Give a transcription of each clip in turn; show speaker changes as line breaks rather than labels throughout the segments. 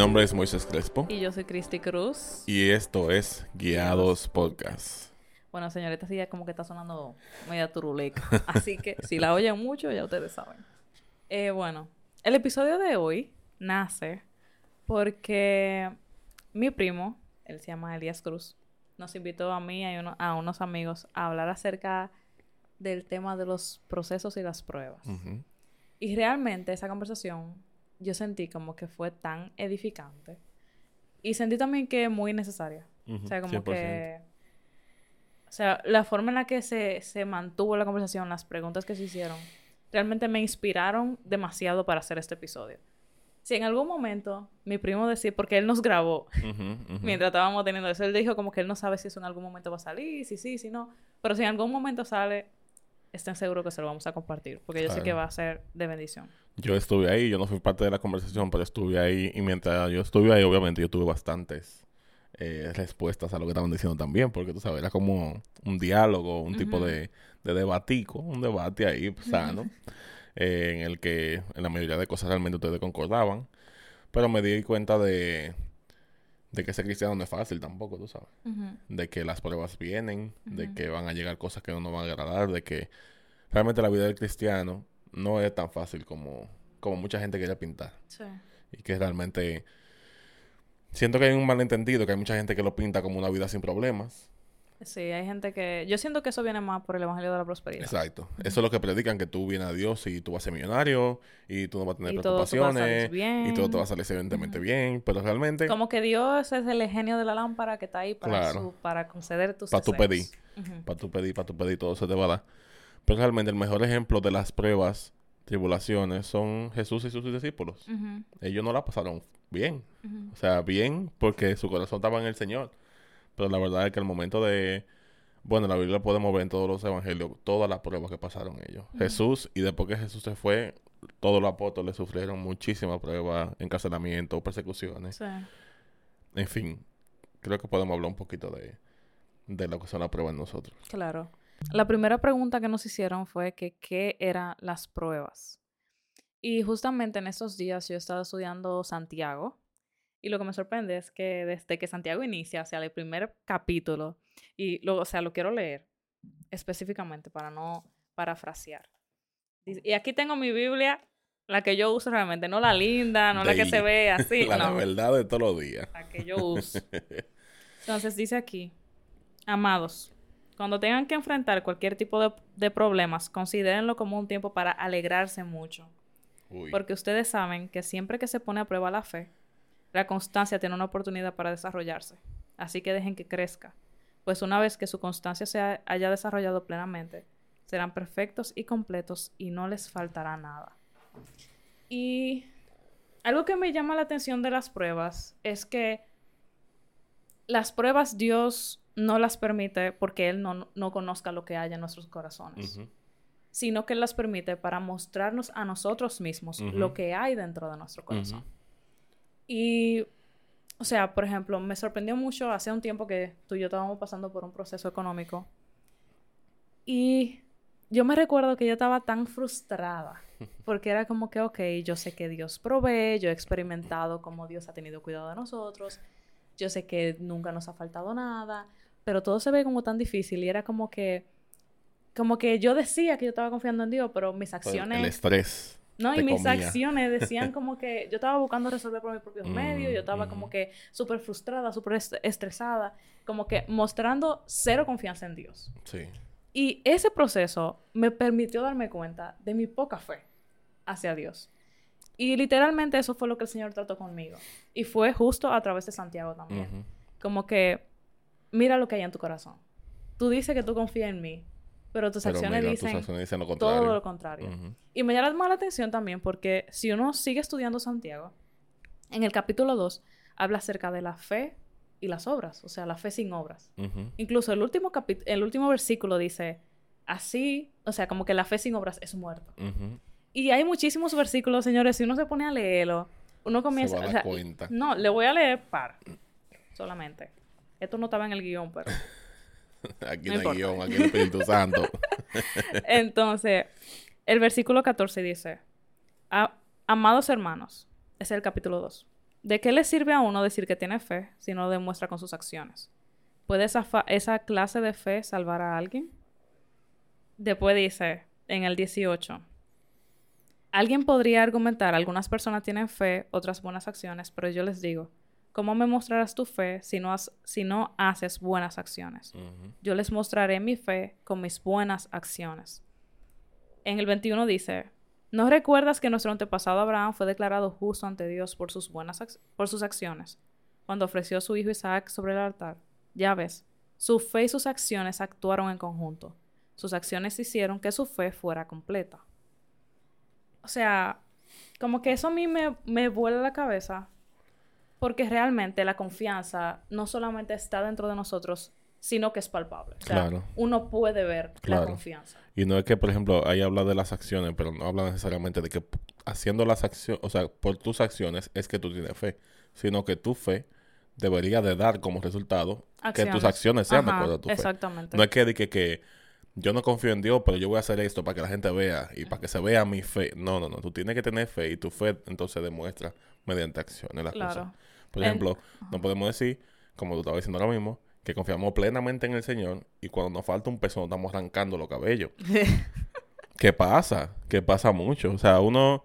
nombre es Moisés Crespo.
Y yo soy Cristi Cruz.
Y esto es Guiados Podcast.
Bueno, señorita, sí, ya como que está sonando media turuleca. Así que si la oyen mucho, ya ustedes saben. Eh, bueno, el episodio de hoy nace porque mi primo, él se llama Elías Cruz, nos invitó a mí y a, a unos amigos a hablar acerca del tema de los procesos y las pruebas. Y realmente esa conversación yo sentí como que fue tan edificante. Y sentí también que muy necesaria. o sea, como que... O sea, la forma en la que se, se mantuvo la conversación, las preguntas que se hicieron, realmente me inspiraron demasiado para hacer este episodio. Si en algún momento mi primo decía, porque él nos grabó mientras estábamos teniendo eso, él dijo como que él no sabe si eso en algún momento va a salir, si sí, si no, pero si en algún momento sale, estén seguros que se lo vamos a compartir, porque yo sé que va a ser de bendición.
Yo estuve ahí, yo no fui parte de la conversación, pero estuve ahí y mientras yo estuve ahí, obviamente yo tuve bastantes eh, respuestas a lo que estaban diciendo también, porque tú sabes, era como un diálogo, un tipo de, de debatico, un debate ahí sano, eh, en el que en la mayoría de cosas realmente ustedes concordaban, pero me di cuenta de de que ser cristiano no es fácil tampoco, tú sabes. De que las pruebas vienen, de que van a llegar cosas que no nos van a agradar, de que realmente la vida del cristiano no es tan fácil como, como mucha gente quiere pintar. Sí. Y que realmente siento que hay un malentendido, que hay mucha gente que lo pinta como una vida sin problemas.
Sí, hay gente que... Yo siento que eso viene más por el Evangelio de la Prosperidad.
Exacto. Eso es lo que predican, que tú vienes a Dios y tú vas a ser millonario y tú no vas a tener preocupaciones y todo te va a salir evidentemente bien, pero realmente...
Como que Dios es el genio de la lámpara que está ahí para, para conceder tus
Para tu pedir. Para tu pedir, para tu pedir, todo se te va a dar. Pero realmente el mejor ejemplo de las pruebas, tribulaciones, son Jesús y sus discípulos. Ellos no la pasaron bien. O sea, bien porque su corazón estaba en el Señor. Pero la verdad es que el momento de... Bueno, la Biblia podemos ver en todos los evangelios todas las pruebas que pasaron ellos. Jesús, y después que Jesús se fue, todos los apóstoles sufrieron muchísimas pruebas, encarcelamiento, persecuciones. Sí. En fin, creo que podemos hablar un poquito de, de lo que son las pruebas en nosotros.
Claro. La primera pregunta que nos hicieron fue que qué eran las pruebas. Y justamente en estos días yo he estado estudiando Santiago y lo que me sorprende es que desde que Santiago inicia, o sea, el primer capítulo, y lo, o sea, lo quiero leer específicamente para no parafrasear. Y aquí tengo mi Biblia, la que yo uso realmente, no la linda, no la que se ve así.
la verdad de todos los días.
La que yo uso. Entonces dice aquí, amados, cuando tengan que enfrentar cualquier tipo de, de problemas, considérenlo como un tiempo para alegrarse mucho. Porque ustedes saben que siempre que se pone a prueba la fe, la constancia tiene una oportunidad para desarrollarse, así que dejen que crezca, pues una vez que su constancia se haya desarrollado plenamente, serán perfectos y completos y no les faltará nada. Y algo que me llama la atención de las pruebas es que las pruebas Dios no las permite porque Él no, conozca lo que hay en nuestros corazones, sino que Él las permite para mostrarnos a nosotros mismos lo que hay dentro de nuestro corazón. Y, o sea, por ejemplo, me sorprendió mucho hace un tiempo que tú y yo estábamos pasando por un proceso económico. Y yo me recuerdo que yo estaba tan frustrada porque era como que, ok, yo sé que Dios provee, yo he experimentado cómo Dios ha tenido cuidado de nosotros, yo sé que nunca nos ha faltado nada, pero todo se ve como tan difícil y era como que, como que yo decía que yo estaba confiando en Dios, pero mis acciones...
El estrés.
No, y mis acciones decían como que yo estaba buscando resolver por mis propios mm, medios, yo estaba como que súper frustrada, súper estresada, como que mostrando cero confianza en Dios. Sí. Y ese proceso me permitió darme cuenta de mi poca fe hacia Dios. Y literalmente eso fue lo que el Señor trató conmigo. Y fue justo a través de Santiago también. Como que, mira lo que hay en tu corazón. Tú dices que tú confías en mí, pero tus acciones dicen, todo lo contrario. Y me llama la atención también porque si uno sigue estudiando Santiago, en el capítulo 2 habla acerca de la fe y las obras, o sea, la fe sin obras. Incluso el último, el último versículo dice, así, o sea, como que la fe sin obras es muerto. Y hay muchísimos versículos, señores, si uno se pone a leerlo, uno comienza... a dar cuenta. No, le voy a leer par, solamente. Esto no estaba en el guion, pero...
aquí no, hay guion, aquí el Espíritu Santo.
Entonces, el versículo 14 dice, Amados hermanos, es el capítulo 2. ¿De qué le sirve a uno decir que tiene fe si no lo demuestra con sus acciones? ¿Puede esa, esa clase de fe salvar a alguien? Después dice, en el 18, alguien podría argumentar, algunas personas tienen fe, otras buenas acciones, pero yo les digo, ¿cómo me mostrarás tu fe si no, si no haces buenas acciones? Yo les mostraré mi fe con mis buenas acciones. En el 21 dice, ¿no recuerdas que nuestro antepasado Abraham fue declarado justo ante Dios por sus, buenas por sus acciones, cuando ofreció a su hijo Isaac sobre el altar? Ya ves, su fe y sus acciones actuaron en conjunto. Sus acciones hicieron que su fe fuera completa. O sea, como que eso a mí me, me vuela la cabeza, porque realmente la confianza no solamente está dentro de nosotros, sino que es palpable. O sea, uno puede ver la confianza.
Y no es que, por ejemplo, ahí habla de las acciones, pero no habla necesariamente de que haciendo las acciones, o sea, por tus acciones es que tú tienes fe, sino que tu fe debería de dar como resultado que tus acciones sean de acuerdo a tu fe. Exactamente. No es que, que, que yo no confío en Dios, pero yo voy a hacer esto para que la gente vea y para que se vea mi fe. No, no, no. Tú tienes que tener fe y tu fe entonces demuestra mediante acciones las cosas. Por ejemplo, no podemos decir, como tú estabas diciendo ahora mismo, que confiamos plenamente en el Señor y cuando nos falta un peso nos estamos arrancando los cabellos. ¿Qué pasa? ¿Qué pasa mucho? O sea, uno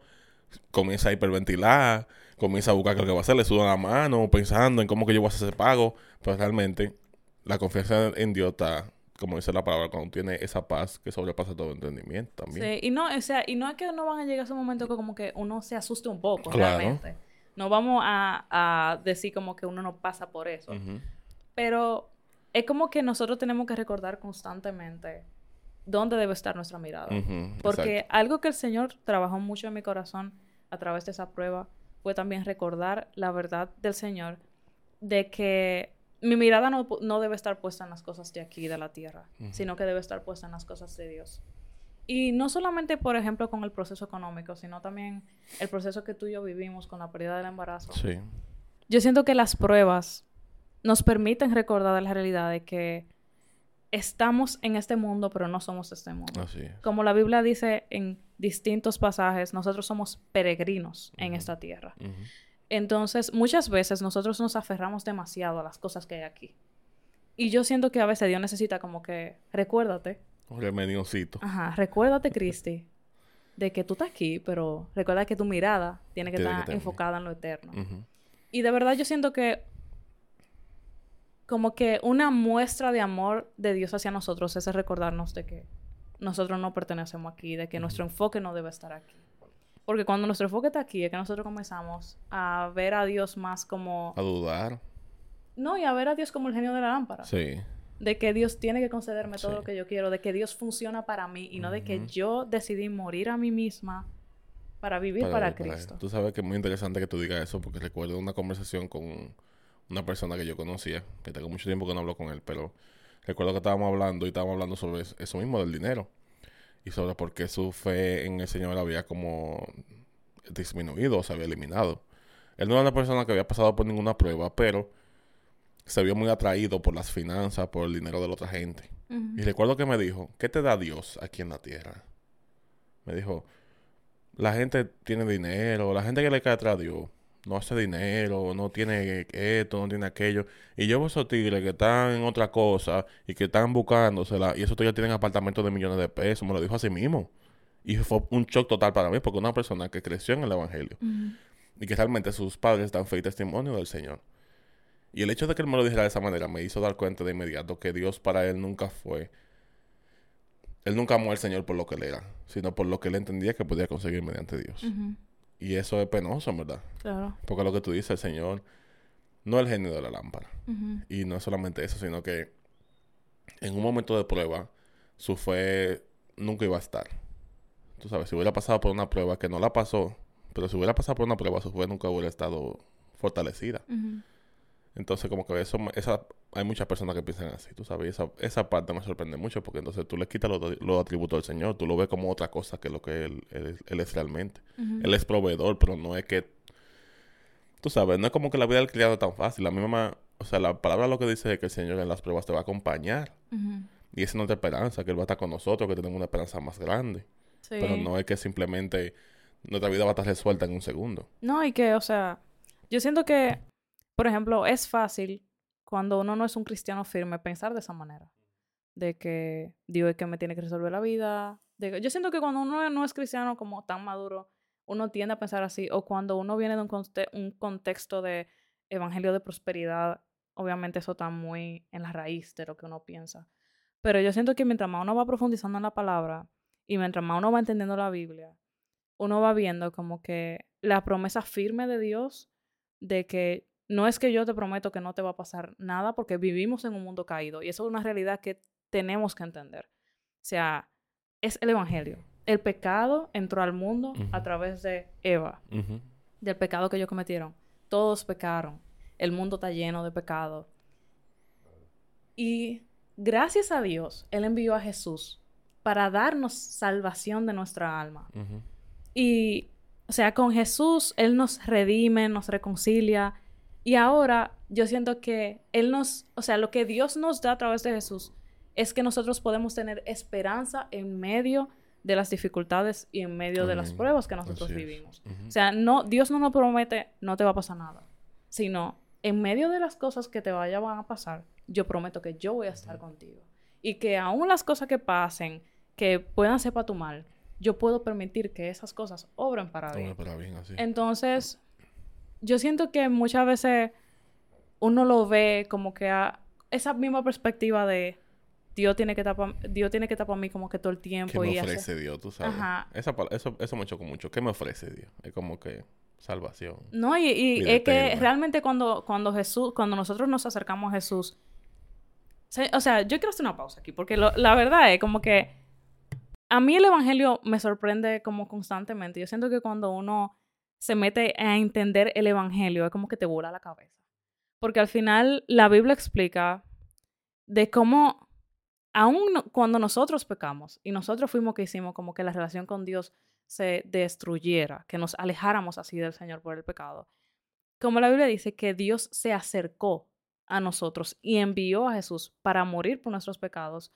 comienza a hiperventilar, comienza a buscar qué lo que va a hacer, le suda la mano, pensando en cómo que yo voy a hacer ese pago, pero realmente la confianza en Dios está como dice la palabra, cuando tiene esa paz que sobrepasa todo entendimiento también.
Sí, y no, o sea, y no es que no van a llegar a ese momento que como que uno se asuste un poco, realmente. No vamos a, a, decir como que uno no pasa por eso. Pero es como que nosotros tenemos que recordar constantemente dónde debe estar nuestra mirada. Porque algo que el Señor trabajó mucho en mi corazón a través de esa prueba fue también recordar la verdad del Señor de que mi mirada no, debe estar puesta en las cosas de aquí, de la tierra, sino que debe estar puesta en las cosas de Dios. Y no solamente, por ejemplo, con el proceso económico, sino también el proceso que tú y yo vivimos con la pérdida del embarazo. Sí. Yo siento que las pruebas nos permiten recordar la realidad de que estamos en este mundo, pero no somos este mundo. Así Como la Biblia dice en distintos pasajes, nosotros somos peregrinos en esta tierra. Entonces, muchas veces nosotros nos aferramos demasiado a las cosas que hay aquí. Y yo siento que a veces Dios necesita como que, recuérdate.
Un remedioncito.
Ajá, recuérdate, Cristi, de que tú estás aquí, pero recuerda que tu mirada tiene que estar enfocada en lo eterno. Y de verdad yo siento que como que una muestra de amor de Dios hacia nosotros es recordarnos de que nosotros no pertenecemos aquí, de que nuestro enfoque no debe estar aquí. Porque cuando nuestro enfoque está aquí, es que nosotros comenzamos a ver a Dios más como...
A dudar.
No, y a ver a Dios como el genio de la lámpara. Sí. De que Dios tiene que concederme todo lo que yo quiero, de que Dios funciona para mí y no de que yo decidí morir a mí misma para vivir para, Cristo.
tú sabes que es muy interesante que tú digas eso porque recuerdo una conversación con una persona que yo conocía, que tengo mucho tiempo que no hablo con él, pero recuerdo que estábamos hablando y estábamos hablando sobre eso mismo del dinero y sobre por qué su fe en el Señor había como disminuido o se había eliminado. Él no era una persona que había pasado por ninguna prueba, pero se vio muy atraído por las finanzas, por el dinero de la otra gente. Y recuerdo que me dijo, ¿qué te da Dios aquí en la tierra? Me dijo, la gente tiene dinero, la gente que le cae atrás a Dios no hace dinero, no tiene esto, no tiene aquello. Y yo veo esos tigres que están en otra cosa y que están buscándosela y esos tigres tienen apartamentos de millones de pesos, me lo dijo así mismo. Y fue un shock total para mí porque una persona que creció en el Evangelio y que realmente sus padres dan fe y testimonio del Señor. Y el hecho de que él me lo dijera de esa manera me hizo dar cuenta de inmediato que Dios para él nunca fue. Él nunca amó al Señor por lo que él era, sino por lo que él entendía que podía conseguir mediante Dios. Y eso es penoso, ¿verdad? Claro. Porque lo que tú dices, el Señor no es el genio de la lámpara. Y no es solamente eso, sino que en un momento de prueba, su fe nunca iba a estar. Tú sabes, si hubiera pasado por una prueba que no la pasó, pero si hubiera pasado por una prueba, su fe nunca hubiera estado fortalecida. Entonces, como que eso, esa, hay muchas personas que piensan así, tú sabes, esa, esa parte me sorprende mucho porque entonces tú le quitas los, atributos al Señor, tú lo ves como otra cosa que lo que Él, él, es realmente. Él es proveedor, pero no es que, tú sabes, no es como que la vida del criado es tan fácil. La misma, o sea, la palabra lo que dice es que el Señor en las pruebas te va a acompañar. Y esa es nuestra esperanza, que Él va a estar con nosotros, que tenemos una esperanza más grande. Pero no es que simplemente nuestra vida va a estar resuelta en un segundo.
No, y que, o sea, Yo siento que, por ejemplo, es fácil cuando uno no es un cristiano firme pensar de esa manera. De que Dios es que me tiene que resolver la vida. De yo siento que cuando uno no es cristiano como tan maduro, uno tiende a pensar así. O cuando uno viene de un, un contexto de evangelio de prosperidad, obviamente eso está muy en la raíz de lo que uno piensa. Pero yo siento que mientras más uno va profundizando en la palabra y mientras más uno va entendiendo la Biblia, uno va viendo como que la promesa firme de Dios de que no es que yo te prometo que no te va a pasar nada porque vivimos en un mundo caído y eso es una realidad que tenemos que entender. O sea, es el Evangelio. El pecado entró al mundo a través de Eva, del pecado que ellos cometieron. Todos pecaron. El mundo está lleno de pecado. Y gracias a Dios, Él envió a Jesús para darnos salvación de nuestra alma. Y, o sea, con Jesús, Él nos redime, nos reconcilia. Y ahora yo siento que Él nos, o sea, lo que Dios nos da a través de Jesús es que nosotros podemos tener esperanza en medio de las dificultades y en medio de las pruebas que nosotros vivimos. O sea, no, Dios no nos promete, no te va a pasar nada, sino en medio de las cosas que te vayan a pasar, yo prometo que yo voy a estar contigo. Y que aún las cosas que pasen, que puedan ser para tu mal, yo puedo permitir que esas cosas obren para bien. Entonces, yo siento que muchas veces uno lo ve como que a esa misma perspectiva de Dios tiene que estar para Dios tiene que mí como que todo el tiempo.
¿Qué me ofrece Dios? Tú sabes. Esa, eso, eso me chocó mucho. ¿Qué me ofrece Dios? Es como que salvación.
No, y, es que realmente cuando, cuando Jesús, cuando nosotros nos acercamos a Jesús, o sea, yo quiero hacer una pausa aquí, porque la verdad es como que a mí el Evangelio me sorprende como constantemente. Yo siento que cuando uno se mete a entender el Evangelio, es como que te vuela la cabeza. Porque al final la Biblia explica de cómo, aun cuando nosotros pecamos y nosotros fuimos que hicimos como que la relación con Dios se destruyera, que nos alejáramos así del Señor por el pecado, como la Biblia dice que Dios se acercó a nosotros y envió a Jesús para morir por nuestros pecados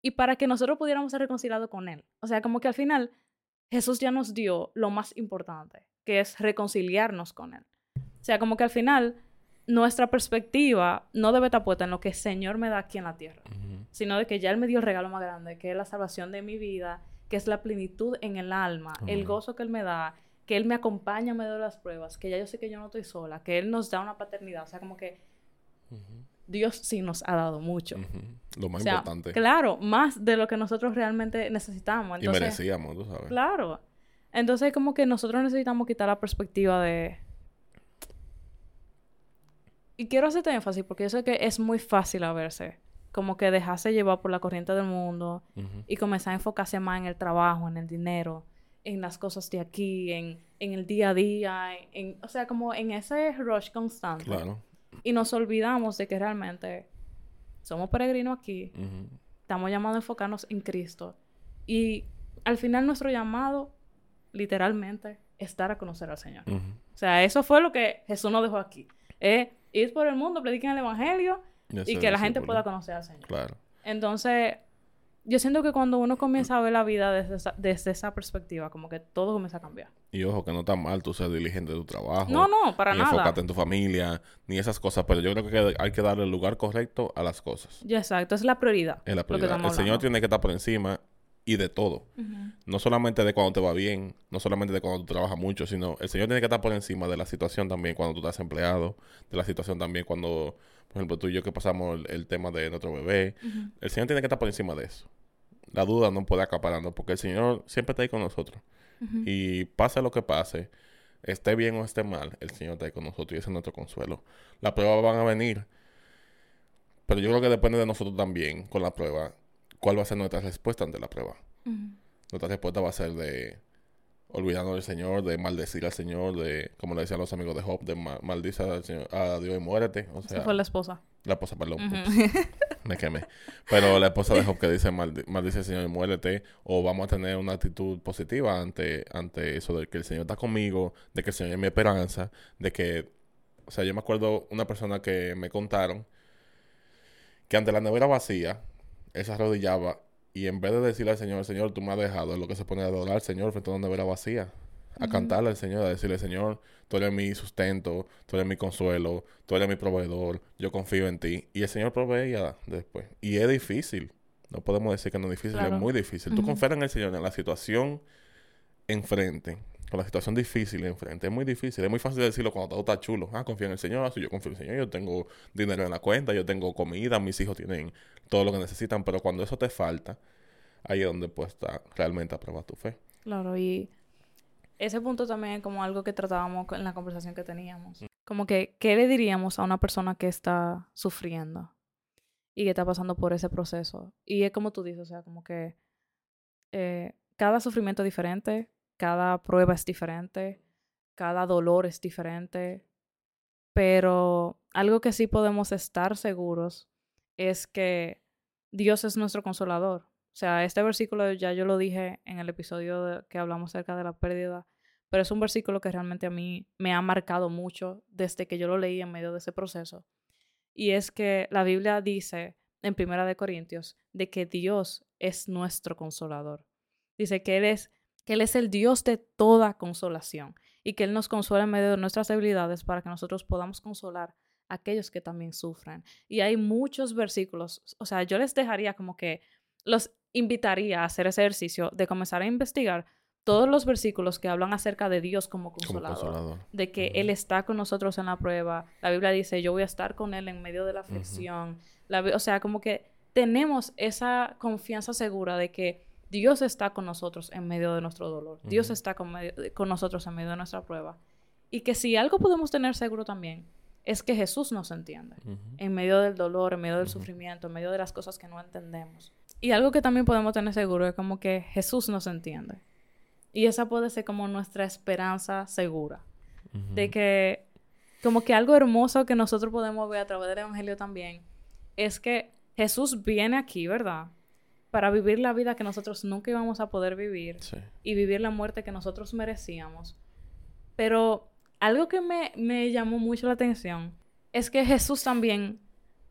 y para que nosotros pudiéramos ser reconciliados con Él. O sea, como que al final Jesús ya nos dio lo más importante, que es reconciliarnos con Él. O sea, como que al final nuestra perspectiva no debe estar puesta en lo que el Señor me da aquí en la tierra, sino de que ya Él me dio el regalo más grande, que es la salvación de mi vida, que es la plenitud en el alma, el gozo que Él me da, que Él me acompaña medio de las pruebas, que ya yo sé que yo no estoy sola, que Él nos da una paternidad. O sea, como que Dios sí nos ha dado mucho.
Lo más importante.
Claro, más de lo que nosotros realmente necesitamos.
y merecíamos, tú sabes.
Claro. Entonces, como que nosotros necesitamos quitar la perspectiva de... Y quiero hacerte énfasis porque yo sé que es muy fácil a verse. Como que dejarse llevar por la corriente del mundo y comenzar a enfocarse más en el trabajo, en el dinero, en las cosas de aquí, en, en el día a día, en, o sea, como en ese rush constante. Claro. Y nos olvidamos de que realmente somos peregrinos aquí. Estamos llamados a enfocarnos en Cristo. Y al final nuestro llamado, literalmente, es dar a conocer al Señor. O sea, eso fue lo que Jesús nos dejó aquí. Es ir por el mundo, prediquen el Evangelio y, que la gente pueda conocer al Señor. Claro. Entonces, yo siento que cuando uno comienza a ver la vida desde esa, desde esa perspectiva, como que todo comienza a cambiar.
Y ojo, que no está mal tú ser diligente de tu trabajo.
No, no, para nada.
enfocarte en tu familia, ni esas cosas, pero yo creo que hay que darle el lugar correcto a las cosas.
Ya, exacto, es la prioridad.
Es la prioridad. el Señor tiene que estar por encima y de todo. No solamente de cuando te va bien, no solamente de cuando tú trabajas mucho, sino el Señor tiene que estar por encima de la situación también cuando tú estás empleado, de la situación también cuando, por ejemplo, tú y yo que pasamos el, tema de nuestro bebé. El Señor tiene que estar por encima de eso la duda no puede acapararnos porque el Señor siempre está ahí con nosotros. Y pase lo que pase, esté bien o esté mal, el Señor está ahí con nosotros y ese es nuestro consuelo. Las pruebas van a venir, pero yo creo que depende de nosotros también con la prueba, cuál va a ser nuestra respuesta ante la prueba. Nuestra respuesta va a ser de olvidarnos del Señor, de maldecir al Señor, de, como le decían los amigos de Job, de maldice al Señor, a Dios y muérete. O sea,
fue la esposa.
La esposa, perdón. me quemé. Pero la esposa de Job que dice, maldice al Señor y muérete. O vamos a tener una actitud positiva ante, ante eso de que el Señor está conmigo, de que el Señor es mi esperanza, de que... O sea, yo me acuerdo una persona que me contaron que ante la nevera vacía, él se arrodillaba y en vez de decirle al Señor, Señor, tú me has dejado, es lo que se pone a adorar al Señor frente a una nevera vacía. a cantarle al Señor, a decirle, Señor, tú eres mi sustento, tú eres mi consuelo, tú eres mi proveedor, yo confío en ti. Y el Señor proveía después. Y es difícil. No podemos decir que no es difícil, es muy difícil. Tú confías en el Señor, en la situación enfrente, con la situación difícil enfrente. Es muy difícil. Es muy fácil decirlo cuando todo está chulo. Ah, confía en el Señor. Ah, yo confío en el Señor. Yo tengo dinero en la cuenta. Yo tengo comida. Mis hijos tienen todo lo que necesitan. Pero cuando eso te falta, ahí es donde puedes estar realmente a prueba tu fe.
Claro, y ese punto también es como algo que tratábamos en la conversación que teníamos. Como que, ¿qué le diríamos a una persona que está sufriendo y que está pasando por ese proceso? Y es como tú dices, o sea, como que eh, cada sufrimiento es diferente, cada prueba es diferente, cada dolor es diferente, pero algo que sí podemos estar seguros es que Dios es nuestro consolador. O sea, este versículo ya yo lo dije en el episodio que hablamos acerca de la pérdida pero es un versículo que realmente a mí me ha marcado mucho desde que yo lo leí en medio de ese proceso. Y es que la Biblia dice en Primera de Corintios de que Dios es nuestro consolador. Dice que él es que él es el Dios de toda consolación y que él nos consuela en medio de nuestras debilidades para que nosotros podamos consolar a aquellos que también sufren. Y hay muchos versículos, o sea, yo les dejaría como que los invitaría a hacer ese ejercicio de comenzar a investigar todos los versículos que hablan acerca de Dios como consolador, de que Él está con nosotros en la prueba. La Biblia dice, yo voy a estar con Él en medio de la aflicción. o sea, como que tenemos esa confianza segura de que Dios está con nosotros en medio de nuestro dolor. Dios está con, con, nosotros en medio de nuestra prueba. Y que si algo podemos tener seguro también, es que Jesús nos entiende. En medio del dolor, en medio del sufrimiento, en medio de las cosas que no entendemos. Y algo que también podemos tener seguro es como que Jesús nos entiende. Y esa puede ser como nuestra esperanza segura. De que, como que algo hermoso que nosotros podemos ver a través del Evangelio también, es que Jesús viene aquí, ¿verdad? Para vivir la vida que nosotros nunca íbamos a poder vivir y vivir la muerte que nosotros merecíamos. Pero algo que me, me llamó mucho la atención es que Jesús también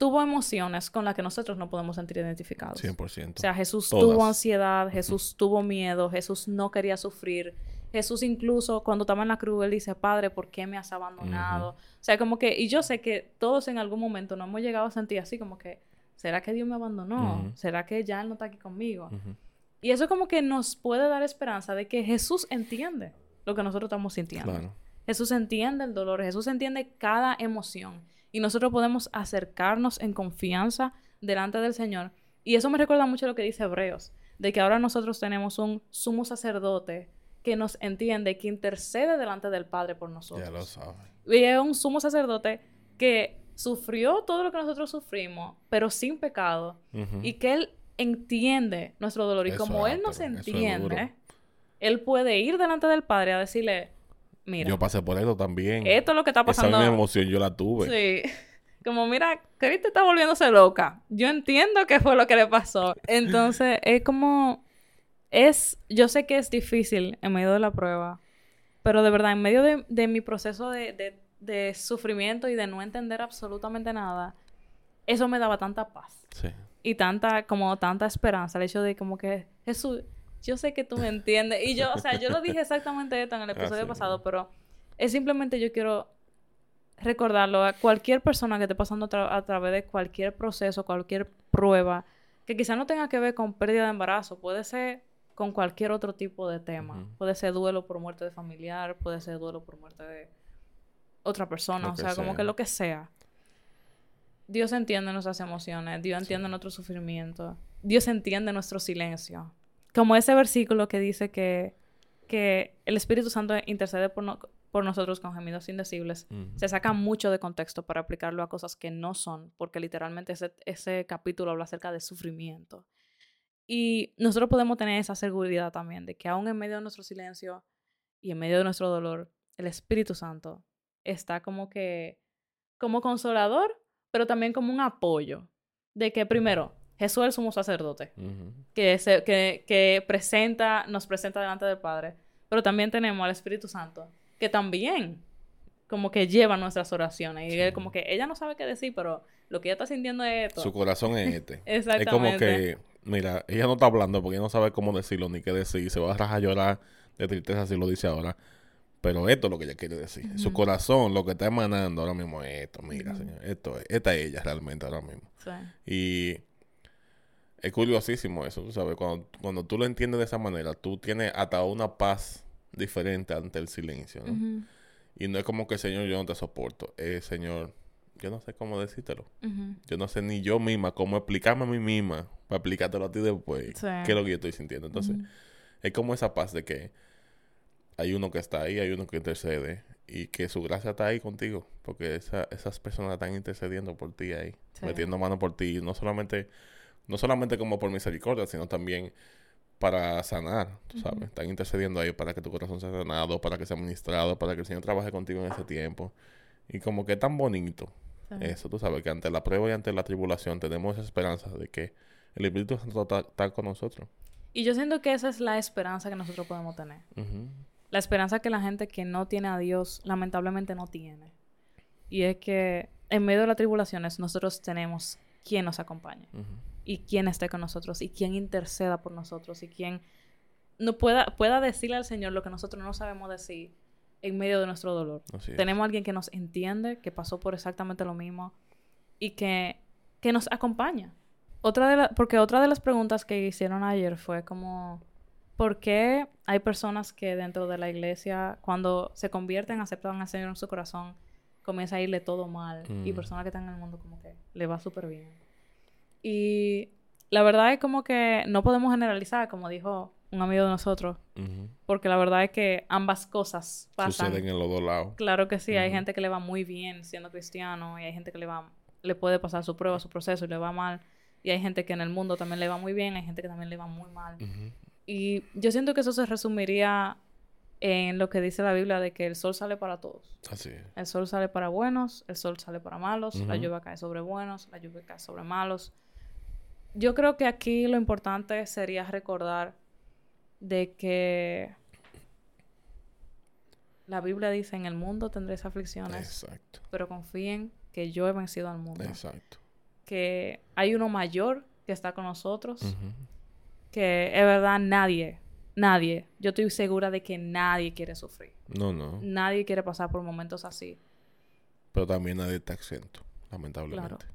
tuvo emociones con las que nosotros no podemos sentir identificados. 100%. O sea, Jesús tuvo ansiedad, Jesús tuvo miedo, Jesús no quería sufrir. Jesús incluso cuando estaba en la cruz, él dice, Padre, ¿por qué me has abandonado? O sea, como que, y yo sé que todos en algún momento nos hemos llegado a sentir así como que, ¿será que Dios me abandonó? ¿Será que ya Él no está aquí conmigo? Y eso como que nos puede dar esperanza de que Jesús entiende lo que nosotros estamos sintiendo. Jesús entiende el dolor, Jesús entiende cada emoción. Y nosotros podemos acercarnos en confianza delante del Señor. Y eso me recuerda mucho lo que dice Hebreos, de que ahora nosotros tenemos un sumo sacerdote que nos entiende, que intercede delante del Padre por nosotros. Ya lo sabe. Y es un sumo sacerdote que sufrió todo lo que nosotros sufrimos, pero sin pecado, y que Él entiende nuestro dolor. Y como Él nos entiende, Él puede ir delante del Padre a decirle, mira.
Yo pasé por esto también.
Esto es lo que está pasando.
Esa misma emoción yo la tuve.
Sí. Como, mira, Cristo está volviéndose loca. Yo entiendo qué fue lo que le pasó. Entonces, es como... Es... Yo sé que es difícil en medio de la prueba. Pero de verdad, en medio de, mi proceso de, de, sufrimiento y de no entender absolutamente nada, eso me daba tanta paz. Sí. Y tanta, como tanta esperanza. El hecho de como que Jesús yo sé que tú me entiendes. Y yo, o sea, yo lo dije exactamente esto en el episodio pasado, pero es simplemente yo quiero recordarlo a cualquier persona que esté pasando a través de cualquier proceso, cualquier prueba, que quizá no tenga que ver con pérdida de embarazo, puede ser con cualquier otro tipo de tema. Puede ser duelo por muerte de familiar, puede ser duelo por muerte de otra persona, o sea, como que lo que sea. Dios entiende nuestras emociones, Dios entiende nuestro sufrimiento, Dios entiende nuestro silencio como ese versículo que dice que, que el Espíritu Santo intercede por, por nosotros con gemidos indecibles, se saca mucho de contexto para aplicarlo a cosas que no son, porque literalmente ese, ese capítulo habla acerca de sufrimiento. Y nosotros podemos tener esa seguridad también de que aún en medio de nuestro silencio y en medio de nuestro dolor, el Espíritu Santo está como que, como consolador, pero también como un apoyo. De que primero, Jesús es el sumo sacerdote, que, se, que, que, presenta, nos presenta delante del Padre. Pero también tenemos al Espíritu Santo, que también como que lleva nuestras oraciones. Y como que ella no sabe qué decir, pero lo que ella está sintiendo es esto.
Su corazón es este. Exactamente. Es como que mira, ella no está hablando porque ella no sabe cómo decirlo ni qué decir. Se va a rajar a llorar de tristeza si lo dice ahora. Pero esto es lo que ella quiere decir. Su corazón, lo que está emanando ahora mismo es esto. Mira, señor, esto es. Esta es ella realmente ahora mismo. Y es curiosísimo eso, tú sabes. Cuando, cuando tú lo entiendes de esa manera, tú tienes hasta una paz diferente ante el silencio, ¿no? Y no es como que, Señor, yo no te soporto. Es, Señor, yo no sé cómo decírtelo. Yo no sé ni yo misma cómo explicarme a mí misma para explicártelo a ti después. ¿Qué es lo que yo estoy sintiendo? Entonces, es como esa paz de que hay uno que está ahí, hay uno que intercede y que su gracia está ahí contigo, porque esa, esas personas están intercediendo por ti ahí, metiendo mano por ti, no solamente, no solamente como por misericordia, sino también para sanar, tú sabes, están intercediendo ahí para que tu corazón sea sanado, para que sea ministrado, para que el Señor trabaje contigo en ese tiempo. Y como que tan bonito eso, tú sabes, que ante la prueba y ante la tribulación tenemos esa esperanza de que el Espíritu Santo está, con nosotros.
Y yo siento que esa es la esperanza que nosotros podemos tener. La esperanza que la gente que no tiene a Dios lamentablemente no tiene. Y es que en medio de las tribulaciones nosotros tenemos quien nos acompañe. Y quien esté con nosotros. Y quien interceda por nosotros. Y quien no pueda, pueda decirle al Señor lo que nosotros no sabemos decir en medio de nuestro dolor. Tenemos a alguien que nos entiende, que pasó por exactamente lo mismo y que, que nos acompaña. Otra de la, porque otra de las preguntas que hicieron ayer fue como, ¿por qué hay personas que dentro de la iglesia, cuando se convierten, aceptan al Señor en su corazón, comienza a irle todo mal y mm. personas que están en el mundo como que le va súper bien? Y la verdad es como que no podemos generalizar, como dijo un amigo de nosotros. Porque la verdad es que ambas cosas
pasan. Suceden en los dos lados.
Claro que sí. Hay gente que le va muy bien siendo cristiano y hay gente que le va... Le puede pasar su prueba, su proceso y le va mal. Y hay gente que en el mundo también le va muy bien. Hay gente que también le va muy mal. Y yo siento que eso se resumiría en lo que dice la Biblia de que el sol sale para todos.
Así es.
El sol sale para buenos, el sol sale para malos, la lluvia cae sobre buenos, la lluvia cae sobre malos. Yo creo que aquí lo importante sería recordar de que la Biblia dice, en el mundo tendréis aflicciones, Exacto. pero confíen que yo he vencido al mundo.
Exacto.
Que hay uno mayor que está con nosotros, que es verdad nadie, nadie, yo estoy segura de que nadie quiere sufrir.
No, no.
Nadie quiere pasar por momentos así.
Pero también nadie está exento, lamentablemente.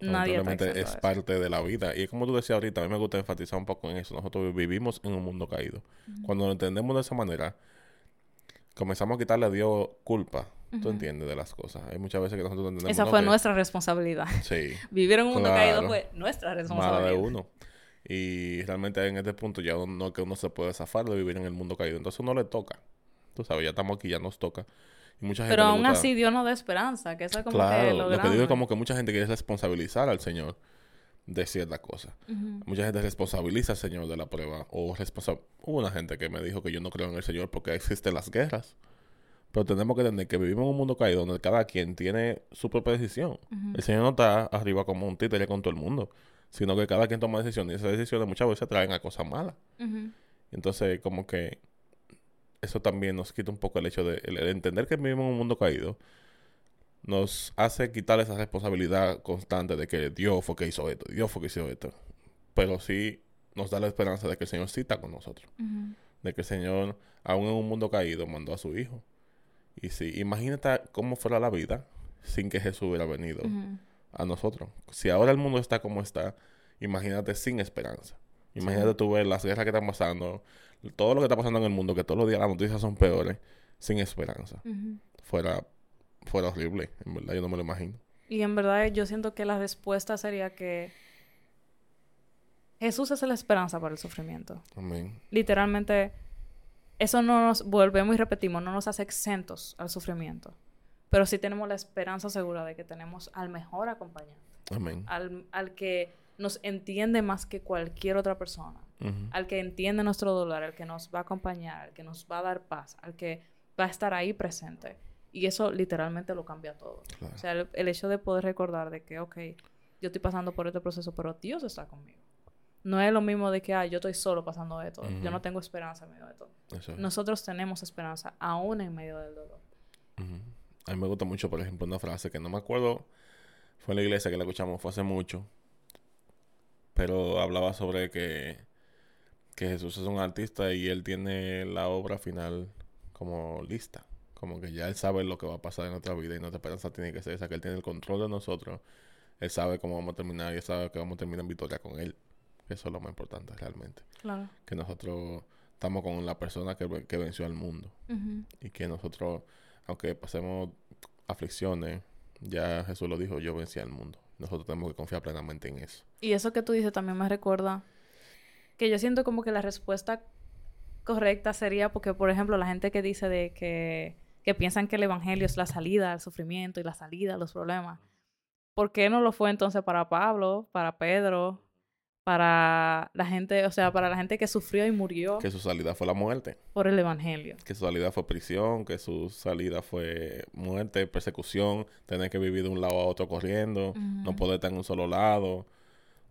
Lamentablemente es parte de la vida. Y es como tú decías ahorita, a mí me gusta enfatizar un poco en eso. Nosotros vivimos en un mundo caído. Cuando lo entendemos de esa manera, comenzamos a quitarle a Dios culpa. Tú entiendes de las cosas. Hay muchas veces que nosotros entendemos.
Esa fue nuestra responsabilidad.
Sí.
Vivir en un mundo caído fue nuestra responsabilidad.
Mala de uno. Y realmente en este punto ya no es que uno se puede zafar de vivir en el mundo caído. Entonces uno le toca. Tú sabes, ya estamos aquí, ya nos toca.
Pero aún así Dios nos da esperanza, que eso es como
que
lo,
lo que digo es como que mucha gente quiere responsabilizar al Señor de ciertas cosas. Mucha gente responsabiliza al Señor de la prueba. O responsa Hubo una gente que me dijo que yo no creo en el Señor porque existen las guerras. Pero tenemos que entender que vivimos en un mundo caído donde cada quien tiene su propia decisión. El Señor no está arriba como un títere con todo el mundo, sino que cada quien toma decisiones y esas decisiones muchas veces traen a cosas malas. Entonces, como que eso también nos quita un poco el hecho de, entender que vivimos en un mundo caído. Nos hace quitar esa responsabilidad constante de que Dios fue que hizo esto, Dios fue que hizo esto. Pero sí nos da la esperanza de que el Señor sí está con nosotros. De que el Señor, aún en un mundo caído, mandó a su Hijo. Y sí, imagínate cómo fuera la vida sin que Jesús hubiera venido a nosotros. Si ahora el mundo está como está, imagínate sin esperanza. Imagínate tú ver las guerras que están pasando, todo lo que está pasando en el mundo, que todos los días las noticias son peores, sin esperanza. Fuera, fuera horrible, en verdad, yo no me lo imagino.
Y en verdad yo siento que la respuesta sería que Jesús es la esperanza para el sufrimiento.
Amén.
Literalmente, eso no nos, volvemos y repetimos, no nos hace exentos al sufrimiento. Pero sí tenemos la esperanza segura de que tenemos al mejor acompañante.
Amén.
Al, al que nos entiende más que cualquier otra persona, al que entiende nuestro dolor, al que nos va a acompañar, al que nos va a dar paz, al que va a estar ahí presente. Y eso literalmente lo cambia todo. O sea, el, hecho de poder recordar de que, ok, yo estoy pasando por este proceso, pero Dios está conmigo. No es lo mismo de que, ah, yo estoy solo pasando esto. Yo no tengo esperanza en medio de todo. Nosotros tenemos esperanza aún en medio del dolor.
A mí me gusta mucho, por ejemplo, una frase que no me acuerdo, fue en la iglesia que la escuchamos, fue hace mucho, Pero hablaba sobre que, que Jesús es un artista y él tiene la obra final como lista. Como que ya él sabe lo que va a pasar en nuestra vida y nuestra esperanza tiene que ser esa, que él tiene el control de nosotros. Él sabe cómo vamos a terminar y él sabe que vamos a terminar en victoria con él. Eso es lo más importante realmente. Claro. Que nosotros estamos con la persona que, venció al mundo. Y que nosotros, aunque pasemos aflicciones, ya Jesús lo dijo, yo vencí al mundo. Nosotros tenemos que confiar plenamente en eso.
Y eso que tú dices también me recuerda que yo siento como que la respuesta correcta sería porque, por ejemplo, la gente que dice de que, que piensan que el Evangelio es la salida al sufrimiento y la salida a los problemas. ¿Por qué no lo fue entonces para Pablo, para Pedro, para la gente, o sea, para la gente que sufrió y murió.
Que su salida fue la muerte.
Por el Evangelio.
Que su salida fue prisión, que su salida fue muerte, persecución, tener que vivir de un lado a otro corriendo, no poder estar en un solo lado.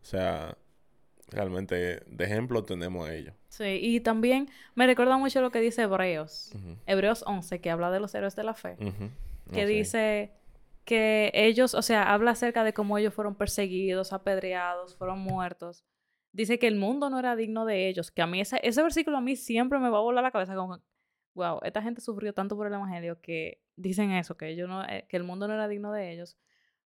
O sea, realmente de ejemplo tenemos a ellos.
Sí, y también me recuerda mucho lo que dice Hebreos, Hebreos 11, que habla de los héroes de la fe, que dice que ellos, o sea, habla acerca de cómo ellos fueron perseguidos, apedreados, fueron muertos. Dice que el mundo no era digno de ellos, que a mí ese, versículo a mí siempre me va a volar la cabeza como, wow, esta gente sufrió tanto por el Evangelio que dicen eso, que, ellos no, eh, que el mundo no era digno de ellos.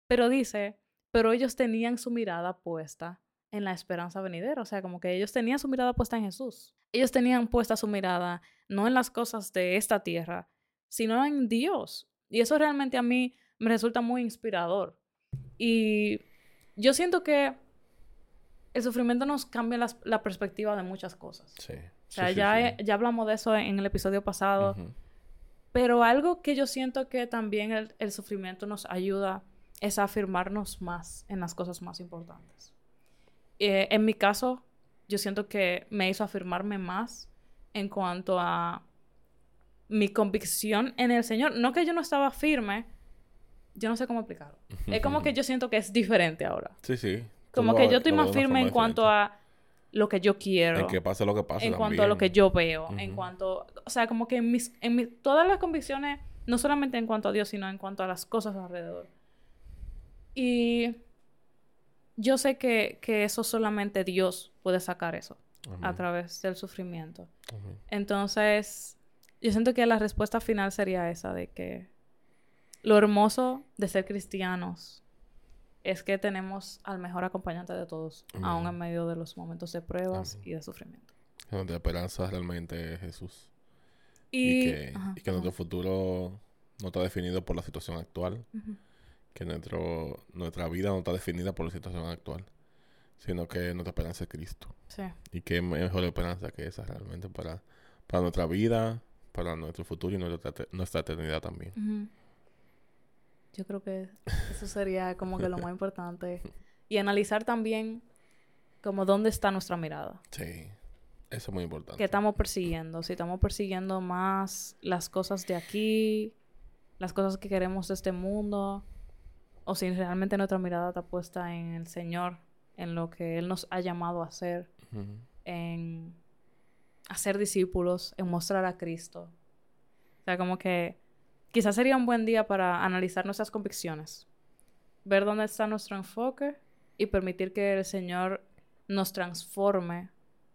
Pero dice, pero ellos tenían su mirada puesta en la esperanza venidera, o sea, como que ellos tenían su mirada puesta en Jesús. Ellos tenían puesta su mirada no en las cosas de esta tierra, sino en Dios. Y eso realmente a mí me resulta muy inspirador. Y yo siento que el sufrimiento nos cambia la perspectiva de muchas cosas. Sí. O sea, ya, ya hablamos de eso en el episodio pasado. Pero algo que yo siento que también el, sufrimiento nos ayuda es a afirmarnos más en las cosas más importantes. Eh, en mi caso, yo siento que me hizo afirmarme más en cuanto a mi convicción en el Señor. No que yo no estaba firme, yo no sé cómo explicarlo. es como que yo siento que es diferente ahora.
Sí, sí.
Como que yo estoy más firme en cuanto a lo que yo quiero.
En que pase lo que pase.
En cuanto a lo que yo veo. En cuanto. O sea, como que en mis, en mis. Todas las convicciones, no solamente en cuanto a Dios, sino en cuanto a las cosas alrededor. Y. Yo sé que, que eso solamente Dios puede sacar eso. A través del sufrimiento. Entonces. Yo siento que la respuesta final sería esa de que lo hermoso de ser cristianos es que tenemos al mejor acompañante de todos, aún en medio de los momentos de pruebas y de sufrimiento.
Donde la esperanza realmente es Jesús. Y, que, nuestro futuro no está definido por la situación actual. Que nuestro, nuestra vida no está definida por la situación actual. Sino que nuestra esperanza es Cristo. Sí. Y que mejor esperanza que esa realmente para, para nuestra vida, para nuestro futuro y nuestra, nuestra eternidad también.
Yo creo que eso sería como que lo más importante. Y analizar también como dónde está nuestra mirada.
Sí, eso es muy importante.
¿Qué estamos persiguiendo? Si estamos persiguiendo más las cosas de aquí, las cosas que queremos de este mundo, o si realmente nuestra mirada está puesta en el Señor, en lo que Él nos ha llamado a hacer, en hacer discípulos, en mostrar a Cristo. O sea, como que Quizás sería un buen día para analizar nuestras convicciones, ver dónde está nuestro enfoque y permitir que el Señor nos transforme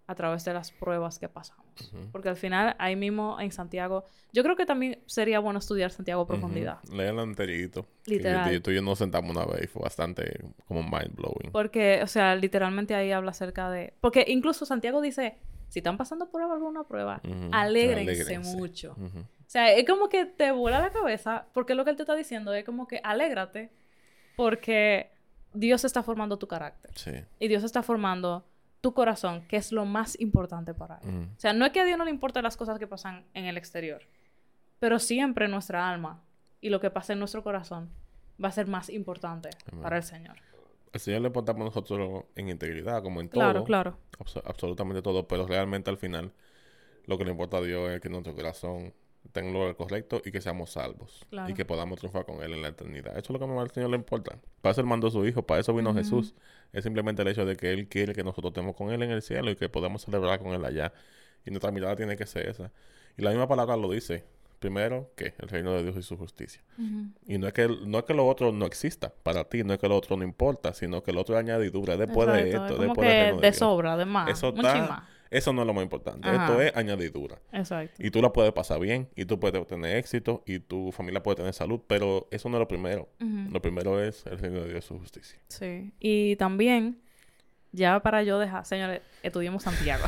a través de las pruebas que pasamos. Porque al final, ahí mismo en Santiago, yo creo que también sería bueno estudiar Santiago a profundidad.
Uh enterito. Literal. Yo, tú y yo nos sentamos una vez y fue bastante como mind blowing.
Porque, o sea, literalmente ahí habla acerca de. Porque incluso Santiago dice: si están pasando por alguna prueba, alégrense, mucho. O sea, es como que te vuela la cabeza, porque lo que él te está diciendo es como que alégrate, porque Dios está formando tu carácter. Sí. Y Dios está formando tu corazón, que es lo más importante para él. O sea, no es que a Dios no le importen las cosas que pasan en el exterior, pero siempre nuestra alma y lo que pasa en nuestro corazón va a ser más importante para el Señor.
Al Señor le importamos nosotros en integridad, como en todo.
Claro, claro.
absolutamente todo, pero realmente al final lo que le importa a Dios es que nuestro corazón tenga lo correcto y que seamos salvos. Y que podamos triunfar con Él en la eternidad. Eso es lo que al Señor le importa. Para eso Él mandó a su Hijo, para eso vino Jesús. Es simplemente el hecho de que Él quiere que nosotros estemos con Él en el cielo y que podamos celebrar con Él allá. Y nuestra mirada tiene que ser esa. Y la misma palabra lo dice. Primero que el reino de Dios y su justicia. Y no es que no es que lo otro no exista para ti, no es que lo otro no importa, sino que lo otro es añadidura después de esto, después
de, de, sobra, de más, eso
Eso no es lo más importante. Esto es añadidura.
Exacto.
Y tú la puedes pasar bien, y tú puedes tener éxito, y tu familia puede tener salud, pero eso no es lo primero. Lo primero es el reino de Dios y su justicia.
Sí. Y también, ya para yo dejar, señores, estudiemos Santiago.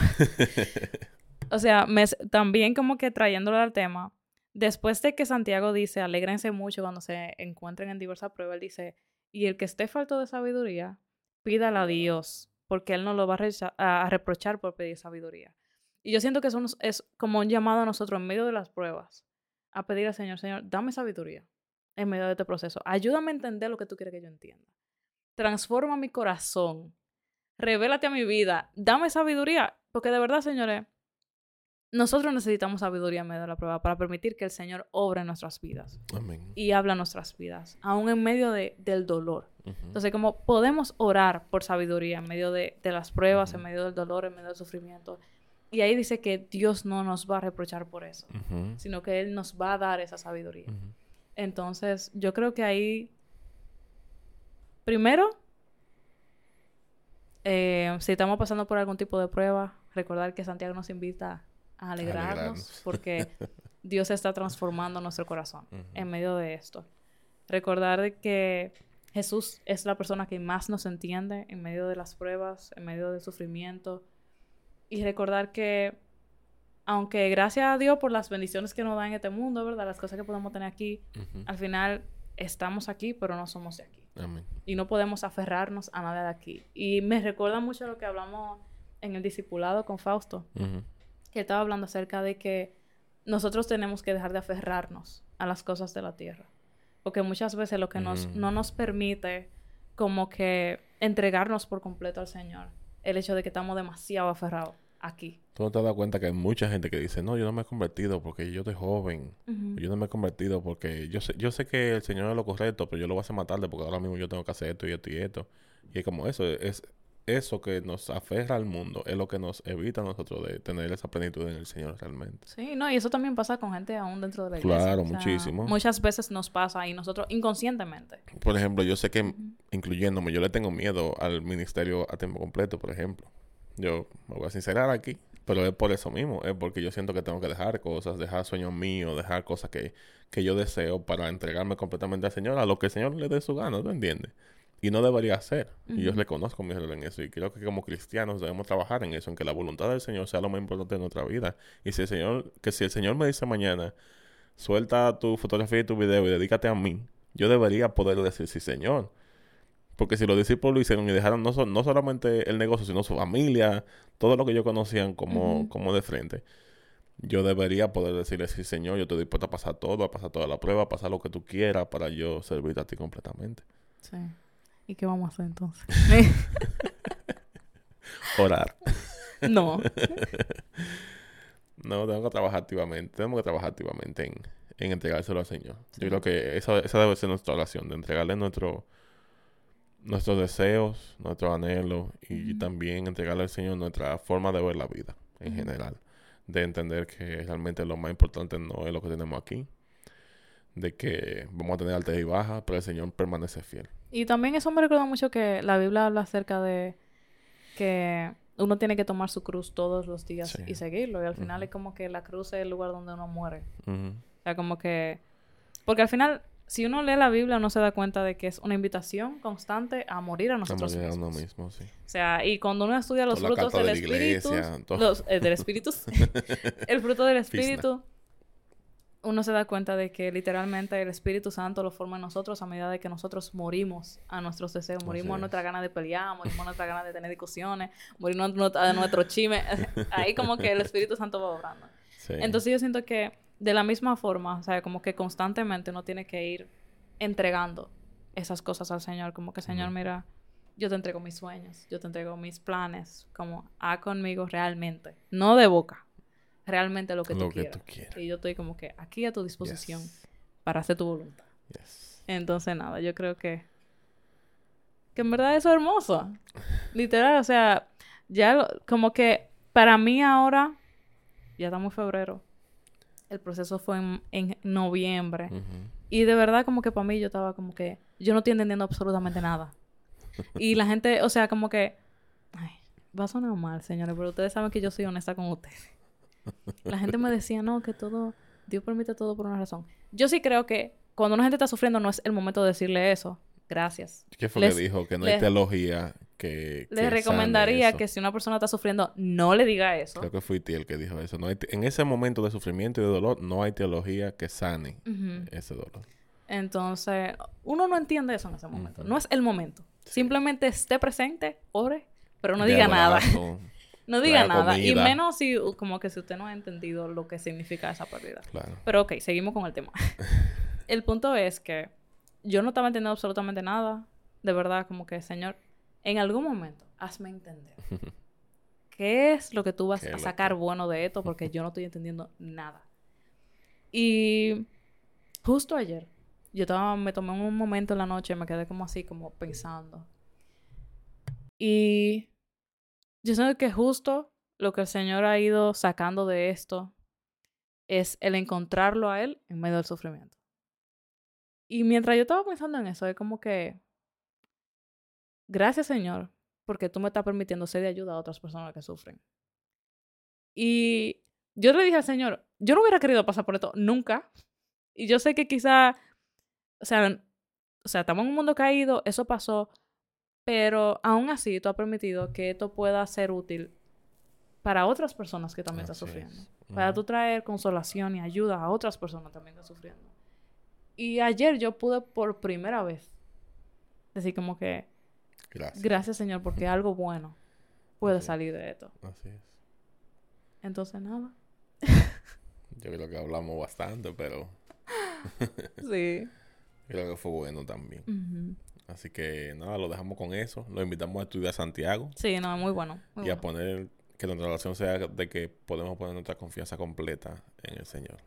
o sea, me, también como que trayéndolo al tema, después de que Santiago dice, alégrense mucho cuando se encuentren en diversas pruebas, él dice, y el que esté falto de sabiduría, pídala a Dios, porque Él no lo va a, reprochar por pedir sabiduría. Y yo siento que eso es como un llamado a nosotros en medio de las pruebas, a pedir al Señor, Señor, dame sabiduría en medio de este proceso. Ayúdame a entender lo que tú quieres que yo entienda. Transforma mi corazón. Revélate a mi vida. Dame sabiduría. Porque de verdad, señores, nosotros necesitamos sabiduría en medio de la prueba para permitir que el Señor obre nuestras vidas.
Amén.
Y habla nuestras vidas, aún en medio de, del dolor. Entonces, como podemos orar por sabiduría en medio de, las pruebas, en medio del dolor, en medio del sufrimiento. Y ahí dice que Dios no nos va a reprochar por eso, sino que Él nos va a dar esa sabiduría. Entonces, yo creo que ahí, primero, eh, si estamos pasando por algún tipo de prueba, recordar que Santiago nos invita alegrarnos, porque Dios está transformando nuestro corazón en medio de esto. Recordar que Jesús es la persona que más nos entiende en medio de las pruebas, en medio del sufrimiento. Y recordar que, aunque gracias a Dios por las bendiciones que nos da en este mundo, ¿verdad? Las cosas que podemos tener aquí, al final estamos aquí, pero no somos de aquí. Y no podemos aferrarnos a nada de aquí. Y me recuerda mucho lo que hablamos en el discipulado con Fausto que estaba hablando acerca de que nosotros tenemos que dejar de aferrarnos a las cosas de la tierra. Porque muchas veces lo que nos, no nos permite como que entregarnos por completo al Señor, el hecho de que estamos demasiado aferrados aquí.
Tú no te das cuenta que hay mucha gente que dice, no, yo no me he convertido porque yo estoy joven. Yo no me he convertido porque yo sé, yo sé que el Señor es lo correcto, pero yo lo voy a hacer más tarde porque ahora mismo yo tengo que hacer esto y esto y esto. Y es como eso, es, eso que nos aferra al mundo es lo que nos evita a nosotros de tener esa plenitud en el Señor realmente.
Sí, no, y eso también pasa con gente aún dentro de la iglesia.
Claro, muchísimo.
Muchas veces nos pasa y nosotros inconscientemente.
Por ejemplo, yo sé que, incluyéndome, yo le tengo miedo al ministerio a tiempo completo, por ejemplo. Yo me voy a sincerar aquí, pero es por eso mismo, es porque yo siento que tengo que dejar cosas, dejar sueños míos, dejar cosas que, que yo deseo para entregarme completamente al Señor, a lo que el Señor le dé su gana, ¿tú entiendes? Y no debería ser. Y yo reconozco mi error en eso. Y creo que como cristianos debemos trabajar en eso, en que la voluntad del Señor sea lo más importante de nuestra vida. Y si el Señor, que si el Señor me dice mañana, suelta tu fotografía y tu video y dedícate a mí, yo debería poder decir sí, Señor. Porque si los discípulos lo hicieron y dejaron no, no solamente el negocio, sino su familia, todo lo que ellos conocían como, como de frente, yo debería poder decirle, sí, Señor, yo estoy dispuesto a pasar todo, a pasar toda la prueba, a pasar lo que tú quieras para yo servirte a ti completamente.
Sí. ¿Y qué vamos a hacer entonces?
Orar.
No.
no, tengo que trabajar activamente. Tenemos que trabajar activamente en, en entregárselo al Señor. Yo creo que esa, esa debe ser nuestra oración, de entregarle nuestro, nuestros deseos, nuestros anhelos y también entregarle al Señor nuestra forma de ver la vida en general. De entender que realmente lo más importante no es lo que tenemos aquí, de que vamos a tener altas y bajas, pero el Señor permanece fiel.
Y también eso me recuerda mucho que la Biblia habla acerca de que uno tiene que tomar su cruz todos los días y seguirlo. Y al final es como que la cruz es el lugar donde uno muere. O sea, como que... Porque al final, si uno lee la Biblia, uno se da cuenta de que es una invitación constante a morir a nosotros a morir mismos. A uno mismo, sí. O sea, y cuando uno estudia los frutos del Espíritu... Los, eh, del Espíritu... el fruto del Espíritu uno se da cuenta de que literalmente el Espíritu Santo lo forma en nosotros a medida de que nosotros morimos a nuestros deseos, morimos a nuestra gana de pelear, morimos a nuestra gana de tener discusiones, morimos a nuestro chisme. Ahí como que el Espíritu Santo va obrando. Entonces yo siento que de la misma forma, o sea, como que constantemente uno tiene que ir entregando esas cosas al Señor, como que Señor, mira, yo te entrego mis sueños, yo te entrego mis planes, como haz conmigo realmente, no de boca, realmente lo que, tú, quieras. Y yo estoy como que aquí a tu disposición para hacer tu voluntad. Entonces, nada, yo creo que... Que en verdad eso es hermoso. Literal, o sea, ya como que para mí ahora, ya estamos en febrero, El proceso fue en, noviembre. Y de verdad, como que para mí yo estaba como que... Yo no estoy entendiendo absolutamente nada. y la gente, o sea, como que... Ay, va a sonar mal, señores, pero ustedes saben que yo soy honesta con ustedes. La gente me decía, no, que todo... Dios permite todo por una razón. Yo sí creo que cuando una gente está sufriendo no es el momento de decirle eso. Gracias.
¿Qué fue que dijo? Que no hay teología que...
Les recomendaría que si una persona está sufriendo, no le diga eso.
Creo que fui el que dijo eso. No en ese momento de sufrimiento y de dolor, no hay teología que sane ese dolor.
Entonces, uno no entiende eso en ese momento. No es el momento. Simplemente esté presente, ore, pero no diga nada. no diga nada. Y menos si, como que si usted no ha entendido lo que significa esa pérdida. Claro. Pero ok, seguimos con el tema. el punto es que yo no estaba entendiendo absolutamente nada. De verdad, como que, Señor, en algún momento, hazme entender. ¿Qué es lo que tú vas a sacar bueno de esto? Porque yo no estoy entendiendo nada. Y justo ayer, yo estaba, me tomé un momento en la noche y me quedé como así, como pensando. Y yo sé que justo lo que el Señor ha ido sacando de esto es el encontrarlo a Él en medio del sufrimiento. Y mientras yo estaba pensando en eso, es como que, gracias Señor, porque tú me estás permitiendo ser de ayuda a otras personas que sufren. Y yo le dije al Señor, yo no hubiera querido pasar por esto nunca. Y yo sé que quizá, o sea, o sea, estamos en un mundo caído, eso pasó, pero aún así tú has permitido que esto pueda ser útil para otras personas que también están sufriendo. Para tú traer consolación y ayuda a otras personas que también están sufriendo. Y ayer yo pude por primera vez decir como que gracias, gracias Señor porque algo bueno puede salir de esto. Así es. Entonces nada.
yo creo que hablamos bastante, pero sí. Creo que fue bueno también. Así que nada, lo dejamos con eso. Lo invitamos a estudiar Santiago.
Sí, no, muy bueno.
Y a poner que nuestra relación sea de que podemos poner nuestra confianza completa en el Señor.